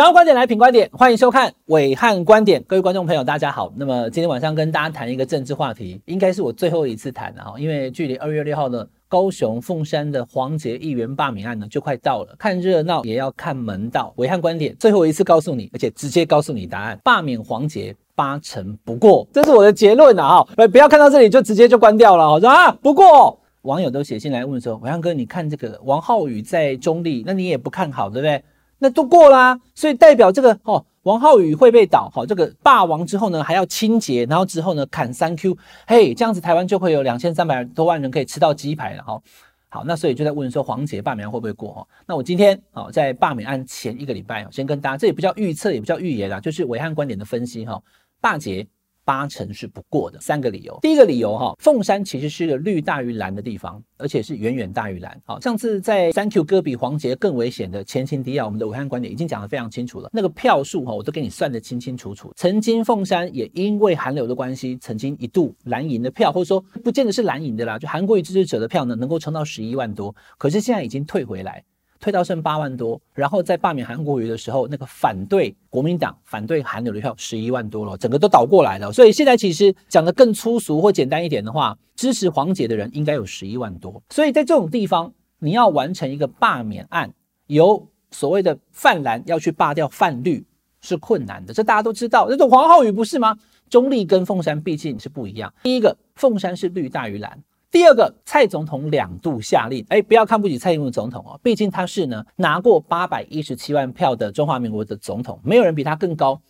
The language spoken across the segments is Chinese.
想要观点来品观点，欢迎收看伟汉观点。各位观众朋友，大家好。那么今天晚上跟大家谈一个政治话题，应该是我最后一次谈了哈，因为距离二月六号的高雄凤山的黄杰议员罢免案呢就快到了。看热闹也要看门道。伟汉观点最后一次告诉你，而且直接告诉你答案：罢免黄杰八成不过，这是我的结论啊！哈，不要看到这里就直接就关掉了。我说啊，不过网友都写信来问说，暐瀚哥，你看这个王浩宇在中立，那你也不看好，对不对？那都过啦、所以代表这个哦，王浩宇会被倒，好、哦，这个霸王之后呢，还要清洁，然后之后呢砍三 Q，嘿，这样子台湾就会有两千三百多万人可以吃到鸡排了，哈、好，那所以就在问说黄捷罢免会不会过，哈、那我今天哦，在罢免案前一个礼拜，先跟大家，这也不叫预测，也不叫预言啦，就是暐瀚观点的分析，哈、哦，罢捷。八成是不过的，三个理由。第一个理由哈，凤山其实是个绿大于蓝的地方，而且是远远大于蓝。好，上次在三 Q 哥比黄杰更危险的前情提要，我们的武汉观点已经讲得非常清楚了。那个票数哈，我都给你算得清清楚楚。曾经凤山也因为韩流的关系，曾经一度蓝营的票，或者说不见得是蓝营的啦，就韩国瑜支持者的票呢，能够冲到十一万多。可是现在已经退回来。退到剩八万多，然后在罢免韩国瑜的时候，那个反对国民党、反对韩流的票十一万多了，整个都倒过来了。所以现在其实讲得更粗俗或简单一点的话，支持黄姐的人应该有十一万多。所以在这种地方，你要完成一个罢免案，由所谓的泛蓝要去罢掉泛绿是困难的，这大家都知道。那种黄浩宇不是吗？中立跟凤山毕竟是不一样。第一个，凤山是绿大于蓝。第二个，蔡总统两度下令，哎，不要看不起蔡英文总统哦，毕竟他是呢拿过八百一十七万票的中华民国的总统，没有人比他更高，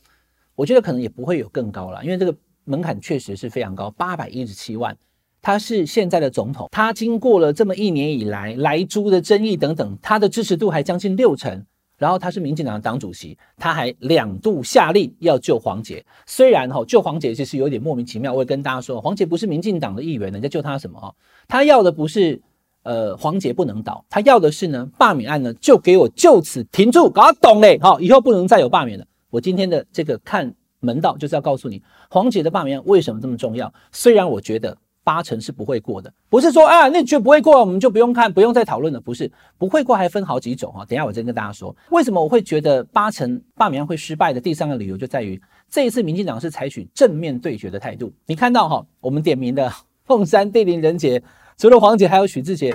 我觉得可能也不会有更高了，因为这个门槛确实是非常高，八百一十七万，他是现在的总统，他经过了这么一年以来莱猪的争议等等，他的支持度还将近六成。然后他是民进党的党主席，他还两度下令要救黄杰。虽然哈救黄杰其实有点莫名其妙，我会跟大家说，黄杰不是民进党的议员，人家救他什么哈？他要的不是呃黄杰不能倒，他要的是呢罢免案呢就给我就此停住，搞懂嘞？好，以后不能再有罢免了。我今天的这个看门道就是要告诉你，黄杰的罢免案为什么这么重要？虽然我觉得。八成是不会过的，不是说啊，那就不会过，我们就不用看，不用再讨论了。不是不会过，还分好几种哈。等下我再跟大家说，为什么我会觉得八成罢免案会失败的第三个理由就在于这一次民进党是采取正面对决的态度。你看到哈，我们点名的凤山地灵人杰，除了黄杰，还有许志杰。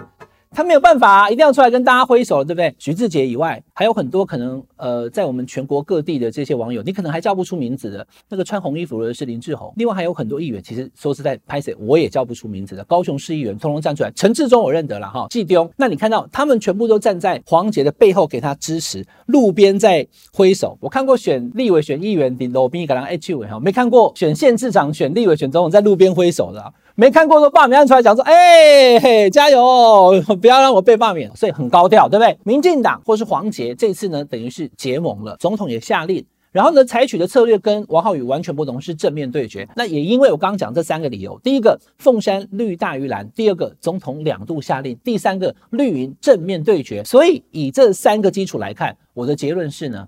他没有办法，一定要出来跟大家挥手了，对不对？徐智杰以外，还有很多可能，呃，在我们全国各地的这些网友，你可能还叫不出名字的。那个穿红衣服的是林志宏，另外还有很多议员，其实说实在，拍谁我也叫不出名字的。高雄市议员通通站出来，陈志忠我认得了哈，季丢。那你看到他们全部都站在黄捷的背后给他支持，路边在挥手。我看过选立委、选议员的路边给人 H 委哈，没看过选县市长、选立委、选总统在路边挥手的。没看过说罢免案出来讲说，哎嘿，加油，不要让我被罢免，所以很高调，对不对？民进党或是黄捷这次呢，等于是结盟了，总统也下令，然后呢，采取的策略跟王浩宇完全不同，是正面对决。那也因为我刚刚讲这三个理由，第一个凤山绿大于蓝，第二个总统两度下令，第三个绿营正面对决。所以以这三个基础来看，我的结论是呢，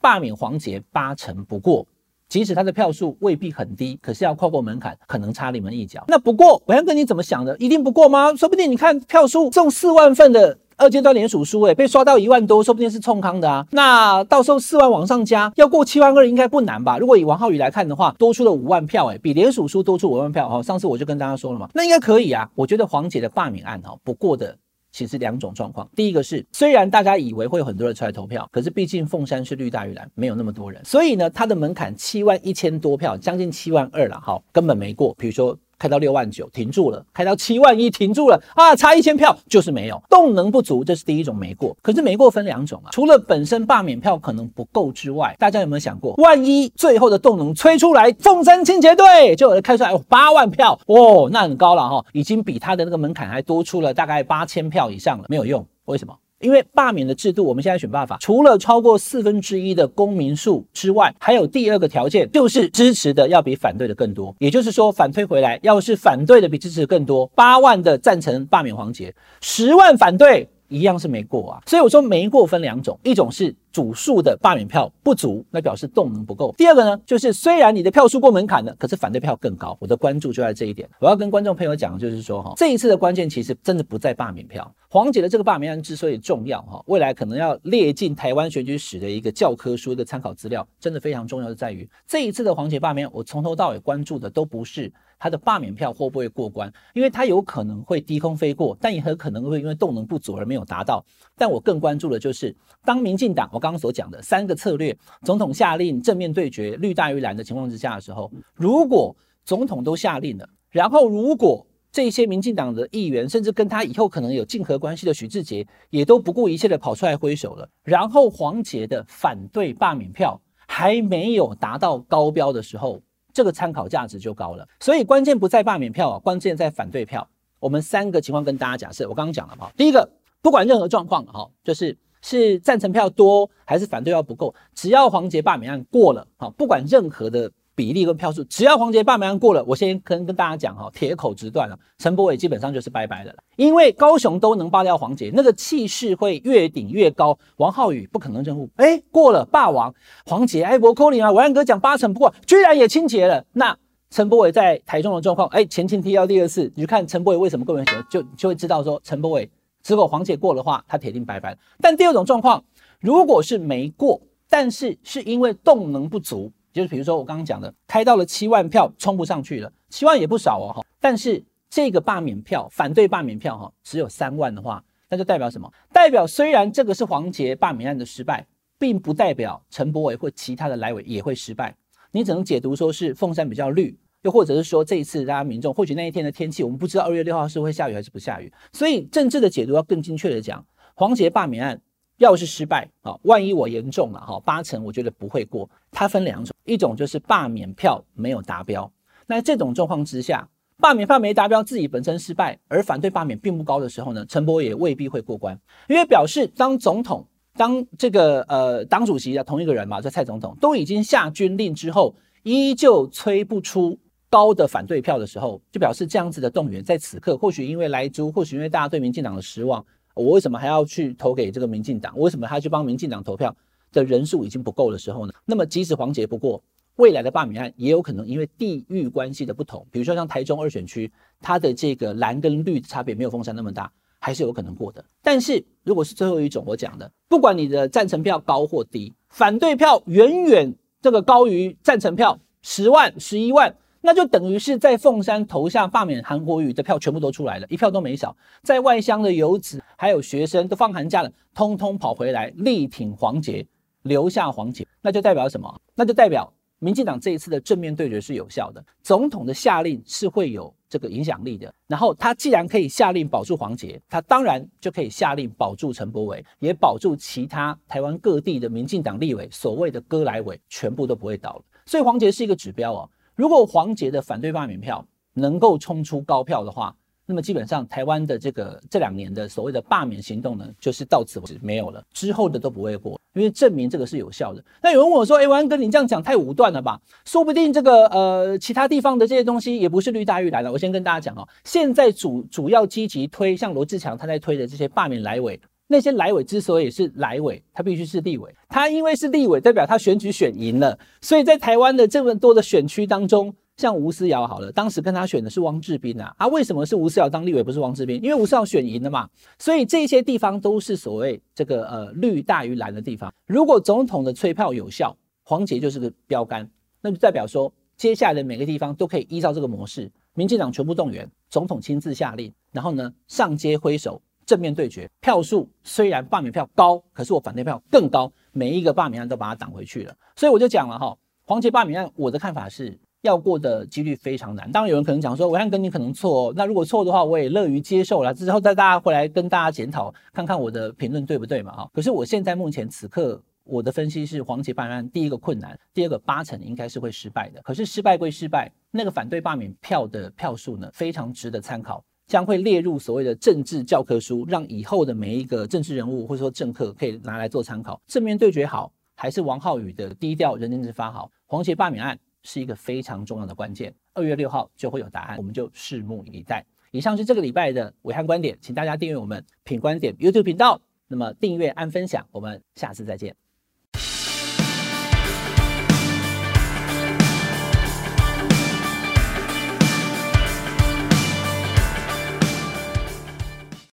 罢免黄捷八成不过。即使他的票数未必很低，可是要跨过门槛，可能差你们一脚。那不过，暐瀚哥你怎么想的？一定不过吗？说不定你看票数中四万份的二阶段联署书，诶被刷到一万多，说不定是冲康的啊。那到时候四万往上加，要过七万二应该不难吧？如果以王浩宇来看的话，多出了五万票，诶比联署书多出五万票。哈，上次我就跟大家说了嘛，那应该可以啊。我觉得黄姐的罢免案，哈，不过的。其实两种状况，第一个是虽然大家以为会有很多人出来投票，可是毕竟凤山是绿大于蓝，没有那么多人，所以呢，它的门槛七万一千多票，将近七万二了，好，根本没过。比如说。开到六万九停住了，开到七万一停住了啊，差一千票就是没有，动能不足，这是第一种没过。可是没过分两种啊，除了本身罢免票可能不够之外，大家有没有想过，万一最后的动能催出来，凤山清洁队就开出来八万票哦，那很高了哈，已经比他的那个门槛还多出了大概八千票以上了，没有用，为什么？因为罢免的制度，我们现在选罢法，除了超过四分之一的公民数之外，还有第二个条件，就是支持的要比反对的更多。也就是说，反推回来，要是反对的比支持的更多，八万的赞成罢免黄杰，十万反对，一样是没过啊。所以我说没过分两种，一种是主数的罢免票不足，那表示动能不够。第二个呢，就是虽然你的票数过门槛了，可是反对票更高。我的关注就在这一点。我要跟观众朋友讲，就是说哈，这一次的关键其实真的不在罢免票。黄姐的这个罢免案之所以重要哈，未来可能要列进台湾选举史的一个教科书、一个参考资料，真的非常重要的在于这一次的黄姐罢免，我从头到尾关注的都不是他的罢免票会不会过关，因为他有可能会低空飞过，但也很可能会因为动能不足而没有达到。但我更关注的就是当民进党我刚刚刚所讲的三个策略，总统下令正面对决，绿大于蓝的情况之下的时候，如果总统都下令了，然后如果这些民进党的议员，甚至跟他以后可能有竞合关系的许志杰，也都不顾一切的跑出来挥手了，然后黄捷的反对罢免票还没有达到高标的时候，这个参考价值就高了。所以关键不在罢免票啊，关键在反对票。我们三个情况跟大家假设，我刚刚讲了嘛，第一个，不管任何状况哈，就是。是赞成票多还是反对票不够？只要黄捷罢免案过了，哈，不管任何的比例跟票数，只要黄杰罢免案过了，我先跟跟大家讲哈，铁口直断了，陈柏伟基本上就是拜拜了。因为高雄都能罢掉黄杰，那个气势会越顶越高。王浩宇不可能任务，哎，过了霸王黄杰，哎，我扣你啊，我安哥讲八成不过，居然也清洁了。那陈柏伟在台中的状况，哎，前情提要第二次，你就看陈柏伟为什么更为喜欢，就就会知道说陈柏伟。如果黄杰过的话，他铁定拜拜。但第二种状况，如果是没过，但是是因为动能不足，就是比如说我刚刚讲的，开到了七万票冲不上去了，七万也不少哦哈。但是这个罢免票，反对罢免票哈，只有三万的话，那就代表什么？代表虽然这个是黄捷罢免案的失败，并不代表陈柏惟或其他的来委也会失败。你只能解读说是凤山比较绿。又或者是说，这一次大家民众或许那一天的天气，我们不知道二月六号是会下雨还是不下雨，所以政治的解读要更精确的讲，黄捷罢免案要是失败啊，万一我严重了哈，八成我觉得不会过。它分两种，一种就是罢免票没有达标，那这种状况之下，罢免票没达标，自己本身失败，而反对罢免并不高的时候呢，陈柏惟也未必会过关，因为表示当总统、当这个呃党主席的同一个人嘛，这蔡总统都已经下军令之后，依旧催不出。高的反对票的时候，就表示这样子的动员在此刻，或许因为莱猪，或许因为大家对民进党的失望，我为什么还要去投给这个民进党？为什么还要去帮民进党投票的人数已经不够的时候呢？那么即使黄杰不过，未来的罢免案也有可能因为地域关系的不同，比如说像台中二选区，它的这个蓝跟绿的差别没有凤山那么大，还是有可能过的。但是如果是最后一种我讲的，不管你的赞成票高或低，反对票远远这个高于赞成票十万、十一万。那就等于是在凤山投下罢免韩国瑜的票全部都出来了，一票都没少。在外乡的游子还有学生都放寒假了，通通跑回来力挺黄捷，留下黄捷，那就代表什么？那就代表民进党这一次的正面对决是有效的，总统的下令是会有这个影响力的。然后他既然可以下令保住黄捷，他当然就可以下令保住陈柏伟，也保住其他台湾各地的民进党立委，所谓的割来委全部都不会倒了。所以黄捷是一个指标哦。如果黄杰的反对罢免票能够冲出高票的话，那么基本上台湾的这个这两年的所谓的罢免行动呢，就是到此为止没有了，之后的都不会过，因为证明这个是有效的。那有人问我说：“哎，暐瀚哥，你这样讲太武断了吧？说不定这个呃其他地方的这些东西也不是绿大于蓝的。”我先跟大家讲哦，现在主主要积极推，像罗志强他在推的这些罢免来委。那些来委之所以是来委，他必须是立委。他因为是立委，代表他选举选赢了，所以在台湾的这么多的选区当中，像吴思瑶好了，当时跟他选的是汪志斌啊。啊，为什么是吴思瑶当立委，不是汪志斌？因为吴思瑶选赢了嘛。所以这些地方都是所谓这个呃绿大于蓝的地方。如果总统的催票有效，黄杰就是个标杆，那就代表说接下来的每个地方都可以依照这个模式，民进党全部动员，总统亲自下令，然后呢上街挥手。正面对决，票数虽然罢免票高，可是我反对票更高，每一个罢免案都把它挡回去了。所以我就讲了哈，黄捷罢免案，我的看法是要过的几率非常难。当然有人可能讲说，暐瀚哥你可能错哦，那如果错的话，我也乐于接受了。之后再大家回来跟大家检讨，看看我的评论对不对嘛哈。可是我现在目前此刻我的分析是，黄捷罢免案第一个困难，第二个八成应该是会失败的。可是失败归失败，那个反对罢免票的票数呢，非常值得参考。将会列入所谓的政治教科书，让以后的每一个政治人物或者说政客可以拿来做参考。正面对决好，还是王浩宇的低调人间蒸发好？黄捷罢免案是一个非常重要的关键。二月六号就会有答案，我们就拭目以待。以上是这个礼拜的暐瀚观点，请大家订阅我们品观点 YouTube 频道。那么订阅按分享，我们下次再见。